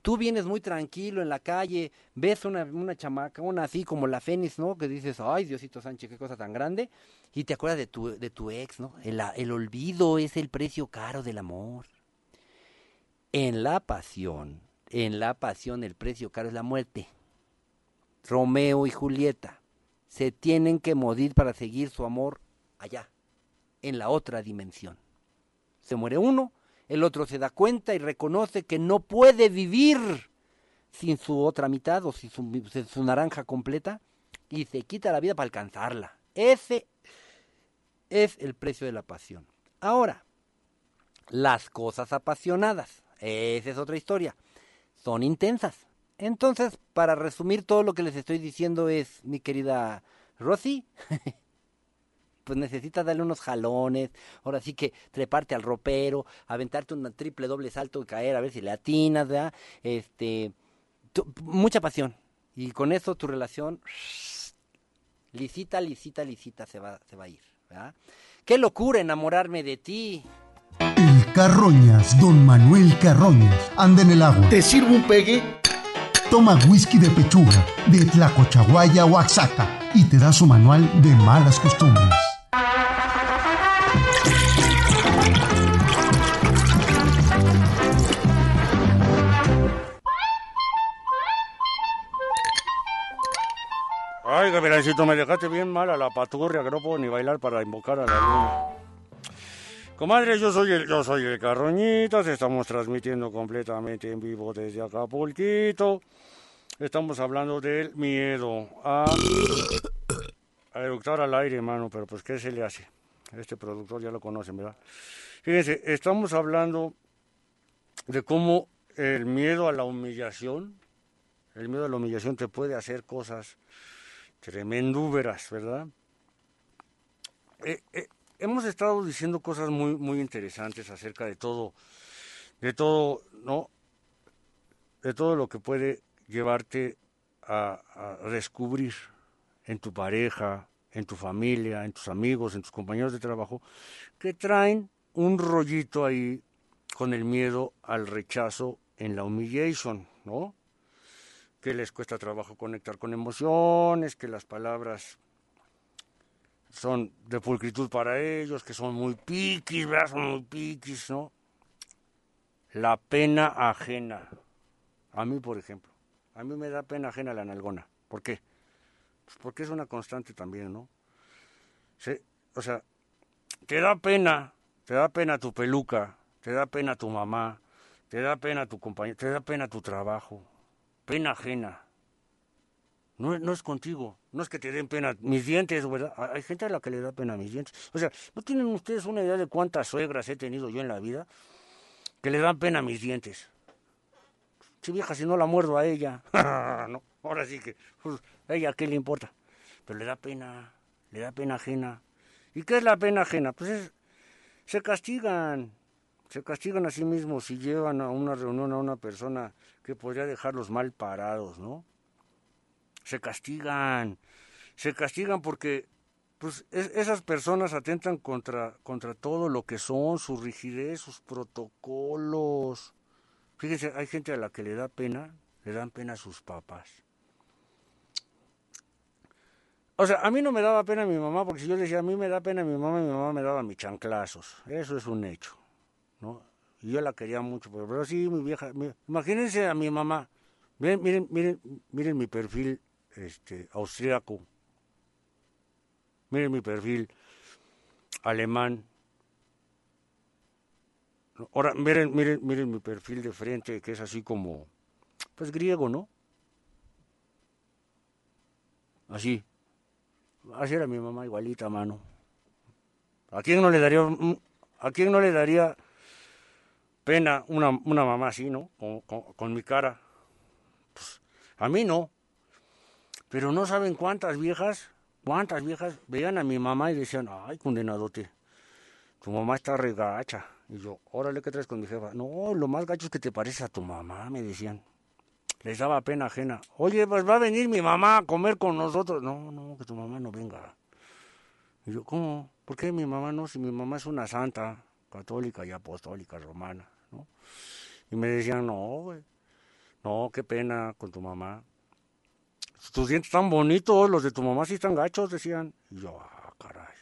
Tú vienes muy tranquilo en la calle, ves una, una chamaca, una así como la Fénix, ¿no? Que dices, ay, Diosito Sánchez, qué cosa tan grande. Y te acuerdas de tu, de tu ex, ¿no? El, el olvido es el precio caro del amor. En la pasión, en la pasión el precio caro es la muerte. Romeo y Julieta se tienen que morir para seguir su amor allá, en la otra dimensión. Se muere uno, el otro se da cuenta y reconoce que no puede vivir sin su otra mitad o sin su, naranja completa y se quita la vida para alcanzarla. Ese es el precio de la pasión. Ahora, las cosas apasionadas, esa es otra historia, son intensas. Entonces, para resumir todo lo que les estoy diciendo es, mi querida Rosy, pues necesitas darle unos jalones, ahora sí que treparte al ropero, aventarte un triple doble salto y caer a ver si le atinas, ¿verdad? Este, tu- mucha pasión. Y con eso tu relación, *sniffs* lisita, lisita, lisita se va, se va a ir, ¿verdad? Qué locura enamorarme de ti. El Carroñas, don Manuel Carroñas, anda en el agua. ¿Te sirvo un pegue? Toma whisky de pechuga, de Tlacochahuaya, Oaxaca, y te da su manual de malas costumbres. Ay, Gavirancito, me dejaste bien mal a la paturria, que no puedo ni bailar para invocar a la luna. Comadre, yo soy el, yo soy el Carroñitas, estamos transmitiendo completamente en vivo desde Acapulquito. Estamos hablando del miedo a, a eructar al aire, hermano, pero pues ¿qué se le hace? Este productor ya lo conocen, ¿verdad? Fíjense, estamos hablando de cómo el miedo a la humillación, el miedo a la humillación te puede hacer cosas tremendúveras, ¿verdad? Eh, eh, hemos estado diciendo cosas muy, muy interesantes acerca de todo, de todo, ¿no? De todo lo que puede llevarte a, a descubrir en tu pareja, en tu familia, en tus amigos, en tus compañeros de trabajo, que traen un rollito ahí con el miedo al rechazo en la humiliation, ¿no? Que les cuesta trabajo conectar con emociones, que las palabras son de pulcritud para ellos, que son muy piquis, ¿verdad? Son muy piquis, ¿no? La pena ajena. A mí, por ejemplo. A mí me da pena ajena la nalgona. ¿Por qué? Pues porque es una constante también, ¿no? Se- o sea, te da pena, te da pena tu peluca, te da pena tu mamá, te da pena tu compañero, te da pena tu trabajo. Pena ajena. No, es- no es contigo, no es que te den pena mis dientes, ¿verdad? Hay hay gente a la que le da pena mis dientes. O sea, ¿no tienen ustedes una idea de cuántas suegras he tenido yo en la vida que le dan pena mis dientes? Si vieja, si no la muerdo a ella. *laughs* no, ahora sí que, pues, a ella, ¿qué le importa? Pero le da pena, le da pena ajena. ¿Y qué es la pena ajena? Pues es, se castigan, se castigan a sí mismos si llevan a una reunión a una persona que podría dejarlos mal parados, ¿no? Se castigan, se castigan porque pues, es- esas personas atentan contra, contra todo lo que son, su rigidez, sus protocolos. Fíjense, hay gente a la que le da pena, le dan pena a sus papás. O sea, a mí no me daba pena mi mamá, porque si yo decía, a mí me da pena mi mamá, mi mamá me daba mis chanclazos. Eso es un hecho. Y yo la quería mucho, pero, sí, mi vieja, imagínense a mi mamá. Miren, miren, miren, miren mi perfil este, austriaco. Miren mi perfil alemán. Ahora, miren, miren, miren mi perfil de frente, que es así como, pues griego, ¿no? Así. Así era mi mamá, igualita, mano. ¿A quién no le daría, a quién no le daría pena una, una mamá así, ¿no? Con, mi cara. Pues, a mí no. Pero no saben cuántas viejas, cuántas viejas veían a mi mamá y decían, ay, condenadote, tu mamá está regacha. Y yo, órale, ¿qué traes con mi jefa? No, lo más gacho es que te parece a tu mamá, me decían. Les daba pena ajena. Oye, pues va a venir mi mamá a comer con nosotros. No, no, que tu mamá no venga. Y yo, ¿cómo? ¿Por qué mi mamá no? Si mi mamá es una santa, católica y apostólica romana, Y me decían, no, güey. No, qué pena con tu mamá. Tus dientes están bonitos, los de tu mamá sí están gachos, decían. Y yo, ah, caray.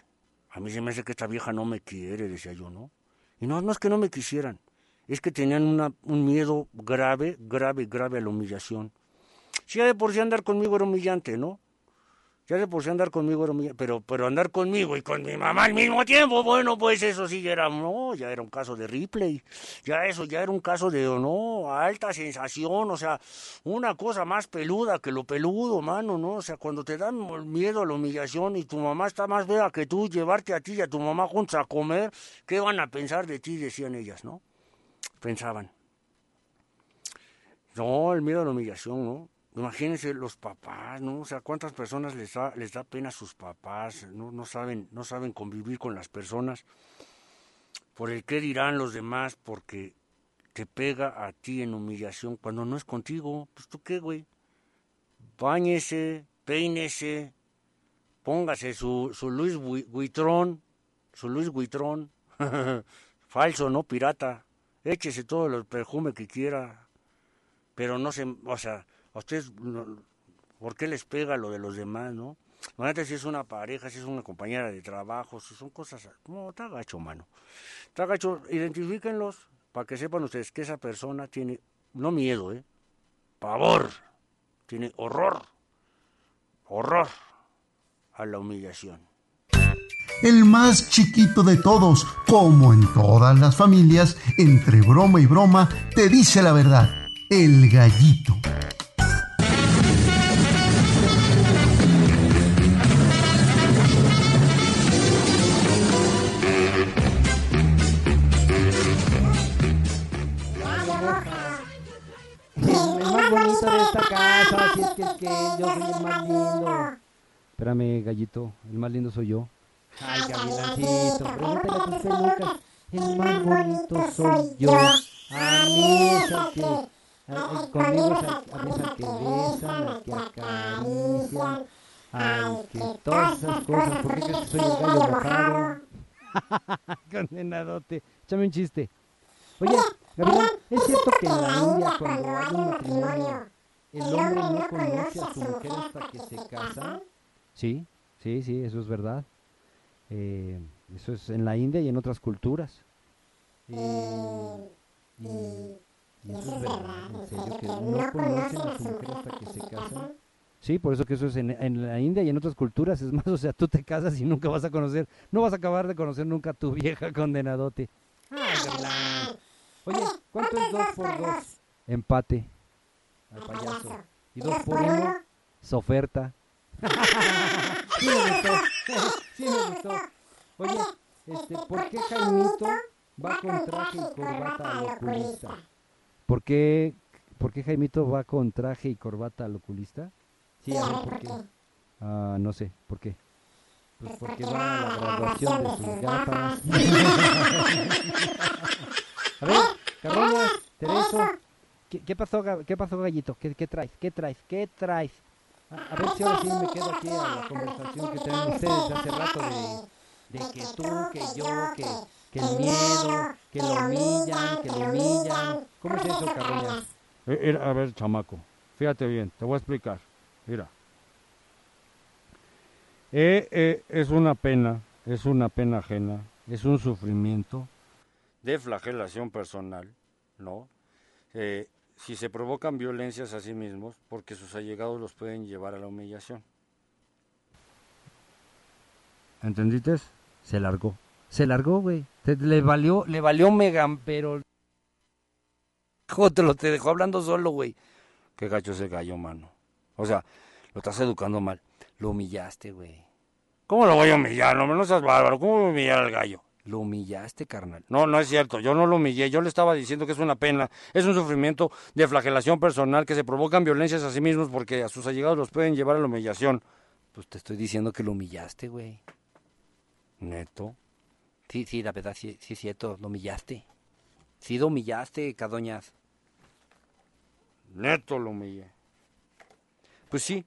A mí se me hace que esta vieja no me quiere, decía yo, ¿no? Y no, no es que no me quisieran, es que tenían una, un miedo grave, grave, grave a la humillación. Si ya de por sí andar conmigo era humillante, ¿no? Ya de por sí andar conmigo pero, pero andar conmigo y con mi mamá al mismo tiempo, bueno, pues eso sí ya era, no, ya era un caso de Ripley, ya eso ya era un caso de, no, alta sensación, o sea, una cosa más peluda que lo peludo, mano, ¿no? O sea, cuando te dan miedo a la humillación y tu mamá está más fea que tú, llevarte a ti y a tu mamá juntos a comer, ¿qué van a pensar de ti? Decían ellas, ¿no? Pensaban. No, el miedo a la humillación, ¿no? Imagínense los papás, ¿no? O sea, cuántas personas les da, les da pena a sus papás, ¿no? No saben, no saben convivir con las personas por el qué dirán los demás, porque te pega a ti en humillación cuando no es contigo. Pues tú qué, güey. Báñese, peínese, póngase su, su Luis Bui- Buitrón, su Luis Buitrón, *laughs* falso, ¿no? Pirata. Échese todo el perfume que quiera, pero no se, o sea, a ustedes, ¿por qué les pega lo de los demás, no? Imagínate si es una pareja, si es una compañera de trabajo, si son cosas, no, está gacho, mano. Está gacho, identifíquenlos para que sepan ustedes que esa persona tiene, no miedo, ¿eh? Pavor, tiene horror, horror a la humillación. el más chiquito de todos, como en todas las familias, entre broma y broma, te dice la verdad, el gallito. Si es que, es que yo soy el más lindo. Espérame, gallito, el más lindo soy yo. Ay, Gavilancito, pregúntale a tus pelucas. El más bonito soy yo. A mí es el que... a- a- Conmigo es a al que besan, al que acarician, al que todas esas cosas. ¿Por qué crees que soy el gallo mojado? *laughs* Condenadote. Échame un chiste. Oye, Gavilán, ¿es cierto que en la India cuando hay un matrimonio el hombre no conoce a su mujer hasta que se casa. Sí, sí, sí, eso es verdad. Eh, eso es en la India y en otras culturas. Eh, y, y eso es verdad, en serio, que no conocen a su mujer hasta que se casan. Sí, por eso que eso es en, en la India y en otras culturas. Es más, o sea, tú te casas y nunca vas a conocer, no vas a acabar de conocer nunca a tu vieja condenadote. Ay, Gavilán. Oye, ¿cuánto es dos por dos? Empate. Al payaso. Y dos por uno, es oferta. *laughs* Sí me gustó. Sí me gustó. Oye, este, ¿por qué Jaimito va con traje y corbata al oculista? ¿Por qué, ¿Por qué Jaimito va con traje y corbata al oculista? Sí, a ver por qué. Ah, no sé, ¿por qué? Pues porque va a la graduación de sus gafas. *laughs* a ver, *laughs* Carroñas, Tereso, ¿qué, qué pasó, qué pasó, gallito? ¿Qué, qué traes? ¿Qué traes? ¿Qué traes? A, a ver si ahora sí me quedo aquí a la conversación que tienen ustedes hace rato de, de que tú, que yo, que, que el miedo, que lo humillan, que lo humillan. ¿Cómo es eso, Carroñas? Eh, eh, a ver, chamaco, fíjate bien, te voy a explicar. Mira. Eh, eh, es una pena, es una pena ajena, es un sufrimiento de flagelación personal, ¿no? Eh, si se provocan violencias a sí mismos, porque sus allegados los pueden llevar a la humillación. ¿Entendiste? Se largó. Se largó, güey. Le valió, le valió mega, pero... Hijo, te dejó hablando solo, güey. Qué gacho ese gallo, mano. O sea, lo estás educando mal. Lo humillaste, güey. ¿Cómo lo voy a humillar? No, no seas bárbaro. ¿Cómo voy a humillar al gallo? Lo humillaste, carnal. No, no es cierto. Yo no lo humillé. Yo le estaba diciendo que es una pena. Es un sufrimiento de flagelación personal que se provocan violencias a sí mismos porque a sus allegados los pueden llevar a la humillación. Pues te estoy diciendo que lo humillaste, güey. Neto. Sí, sí, la verdad, sí, sí es cierto, lo humillaste. Sí, lo humillaste, Cadoñas. Neto lo humillé. Pues sí,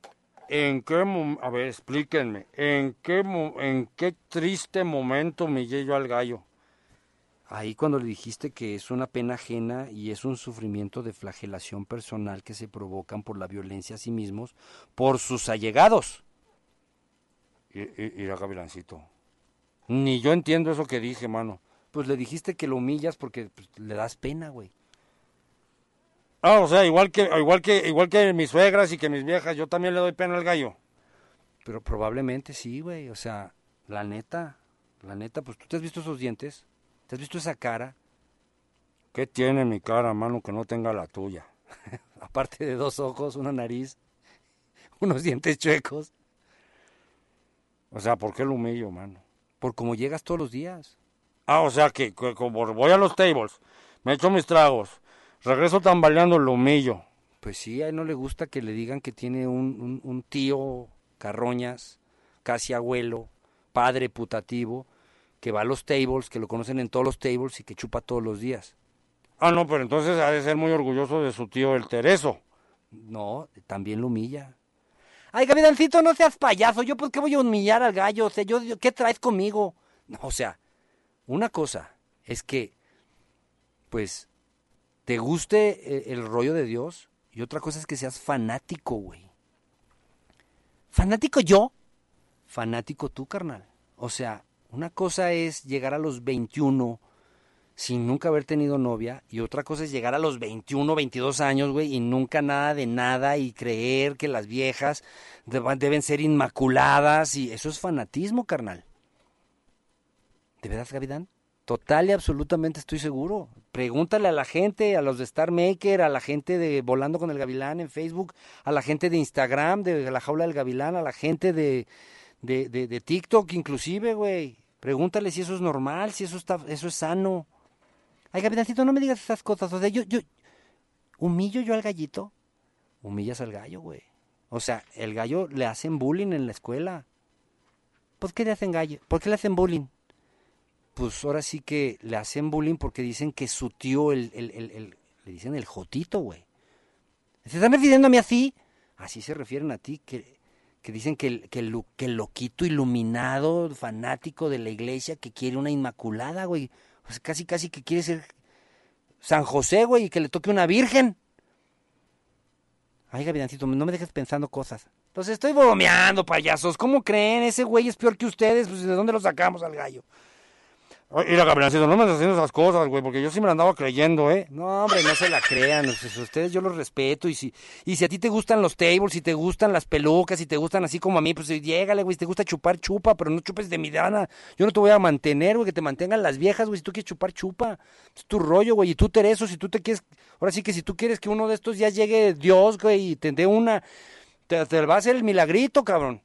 ¿En qué A ver, explíquenme. ¿En qué, ¿En qué triste momento humillé yo al gallo? ahí cuando le dijiste que es una pena ajena y es un sufrimiento de flagelación personal que se provocan por la violencia a sí mismos, por sus allegados. Y, y, y a Gavilancito. Ni yo entiendo eso que dije, mano. Pues le dijiste que lo humillas porque pues, le das pena, güey. Ah, o sea, igual que, igual que, igual que mis suegras y que mis viejas, yo también le doy pena al gallo. Pero probablemente sí, güey. O sea, la neta, la neta, pues tú te has visto esos dientes, te has visto esa cara, ¿Qué tiene mi cara, mano, que no tenga la tuya? *laughs* aparte de dos ojos, una nariz, unos dientes chuecos, O sea, ¿por qué lo humillo, mano? por cómo llegas todos los días. Ah, o sea, que, que como voy a los tables, me echo mis tragos, regreso tambaleando, lo humillo. Pues sí, a él no le gusta que le digan que tiene un, un- un tío carroñas, casi abuelo, padre putativo, que va a los tables, que lo conocen en todos los tables y que chupa todos los días. Ah, no, pero entonces ha de ser muy orgulloso de su tío el Tereso. No, también lo humilla. Ay, Gavidancito, no seas payaso. ¿Yo por qué voy a humillar al gallo? O sea, yo, yo- ¿qué traes conmigo? No, o sea, una cosa es que, pues, te guste eh, el rollo de Dios y otra cosa es que seas fanático, güey. ¿Fanático yo? Fanático tú, carnal. O sea, una cosa es llegar a los 21 sin nunca haber tenido novia y otra cosa es llegar a los 21, 22 años, güey, y nunca nada de nada y creer que las viejas deben ser inmaculadas y eso es fanatismo, carnal. ¿De verdad, Gavidán? Total y absolutamente estoy seguro. Pregúntale a la gente, a los de Star Maker, a la gente de Volando con el Gavilán en Facebook, a la gente de Instagram, de La Jaula del Gavilán, a la gente de, de, de, TikTok inclusive, güey. Pregúntale si eso es normal, si eso, está, eso es sano. Ay, Gavilancito, no me digas esas cosas. O sea, yo, yo, ¿humillo yo al gallito? Humillas al gallo, güey. O sea, el gallo le hacen bullying en la escuela. ¿Por qué le hacen gallo? ¿Por qué le hacen bullying? Pues ahora sí que le hacen bullying porque dicen que su tío, el, el, el, el- le dicen el jotito, güey. ¿Se están refiriendo a mí así? Así se refieren a ti, que, que dicen que el, que, el, loquito iluminado, fanático de la iglesia, que quiere una inmaculada, güey. O sea, casi, casi que quiere ser San José, güey, y que le toque una virgen. Ay, Gavilancito, no me dejes pensando cosas. Entonces estoy bromeando, payasos. ¿Cómo creen? Ese güey es peor que ustedes. Pues, ¿de dónde lo sacamos al gallo? Ay, Mira, Gabrielcito, no me andes haciendo esas cosas, güey, porque yo sí me la andaba creyendo, ¿eh? No, hombre, no se la crean. Ustedes yo los respeto. Y si, y si a ti te gustan los tables, si te gustan las pelucas, si te gustan así como a mí, pues llégale, güey. Si te gusta chupar, chupa, pero no chupes de mi dana. Yo no te voy a mantener, güey, que te mantengan las viejas, güey. Si tú quieres chupar, chupa. Es tu rollo, güey. Y tú, Tereso, si tú te quieres. Ahora sí que si tú quieres que uno de estos días llegue Dios, güey, y te dé una. Te, te va a hacer el milagrito, cabrón.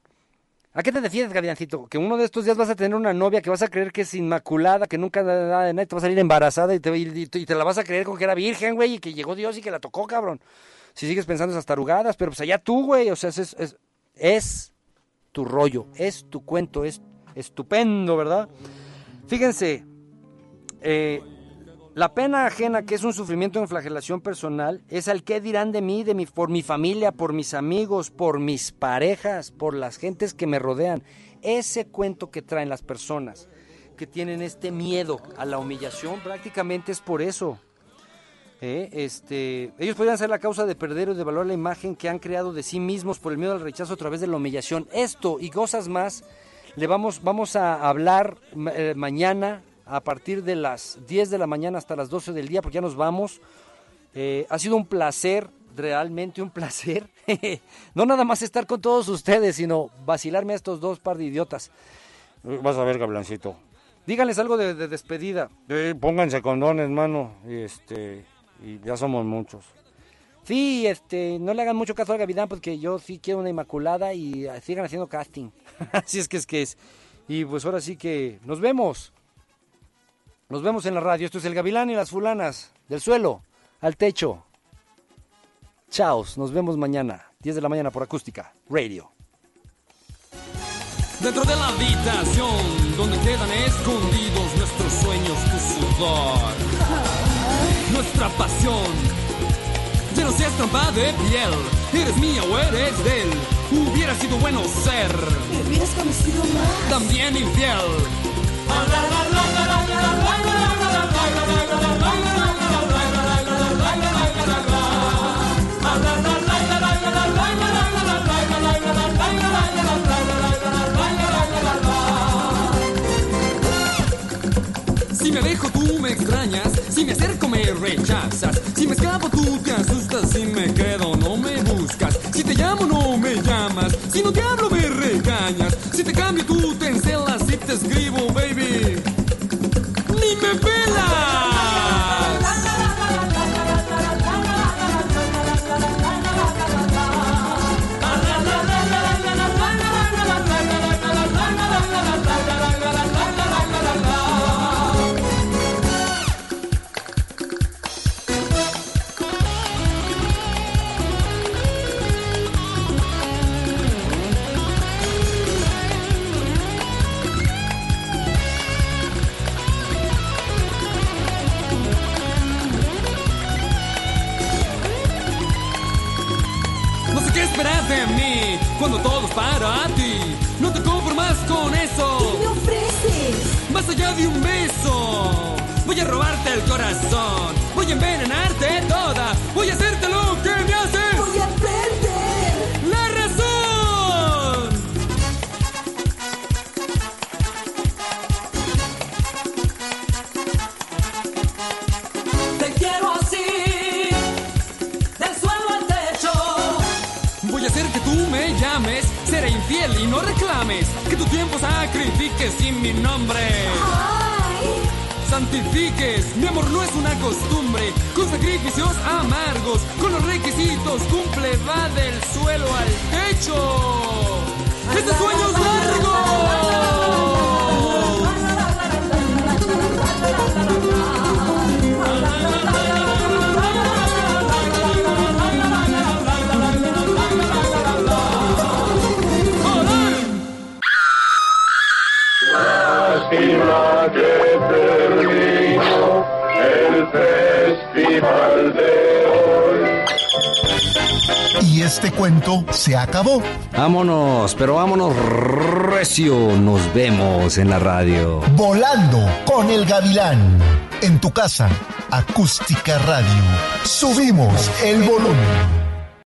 ¿A qué te defiendes, Gaviancito? Que uno de estos días vas a tener una novia que vas a creer que es inmaculada, que nunca da nada de nada, te va a salir embarazada y te, y, y te la vas a creer con que era virgen, güey, y que llegó Dios y que la tocó, cabrón. Si sigues pensando esas tarugadas, pero pues allá tú, güey, o sea, es, es, es tu rollo, es tu cuento, es estupendo, ¿verdad? Fíjense, eh, la pena ajena, que es un sufrimiento en flagelación personal, es al que dirán de mí, de mi, por mi familia, por mis amigos, por mis parejas, por las gentes que me rodean. Ese cuento que traen las personas que tienen este miedo a la humillación, prácticamente es por eso. ¿eh? Este, ellos podrían ser la causa de perder o de valorar la imagen que han creado de sí mismos por el miedo al rechazo a través de la humillación. Esto y cosas más le vamos, vamos a hablar eh, mañana a partir de las 10 de la mañana hasta las 12 del día, porque ya nos vamos. Eh, ha sido un placer, realmente un *laughs* placer. no nada más estar con todos ustedes, sino vacilarme a estos dos par de idiotas. Vas a ver, Gablancito. Díganles algo de, de despedida. Eh, pónganse condones, mano, y este, y ya somos muchos. Sí, este, no le hagan mucho caso a Gavidán porque yo sí quiero una inmaculada y sigan haciendo casting. *laughs* Así es que es que es. Y pues ahora sí que nos vemos. Nos vemos en la radio. Esto es el Gavilán y las fulanas. Del suelo al techo. Chaos. Nos vemos mañana. 10 de la mañana por acústica. Radio. Dentro de la habitación donde quedan escondidos nuestros sueños, tu sudor, nuestra pasión. Ya no seas trampa de piel, eres mía o eres de él. Hubiera sido bueno ser, Me hubieras conocido más. también infiel. Si me alejo tú me extrañas, si me acerco me rechazas, si me escapo tú te asustas, si me quedo no me buscas, si te llamo no me llamas, si no te hablo me regañas, si te cambio tú te encelas, si te escribo baby, esperas de mí cuando todo es para ti. No te conformas con eso. ¿Qué me ofreces? Más allá de un beso, voy a robarte el corazón. Voy a envenenarte toda. Voy a hacerte Que tu tiempo sacrifiques sin mi nombre. Ay. santifiques. Mi amor no es una costumbre, con sacrificios amargos, con los requisitos cumple, va del suelo al techo. ¡Este sueño es largo! Y este cuento se acabó. Vámonos, pero vámonos recio. Nos vemos en la radio. Volando con el gavilán. En tu casa, acústica radio. Subimos el volumen.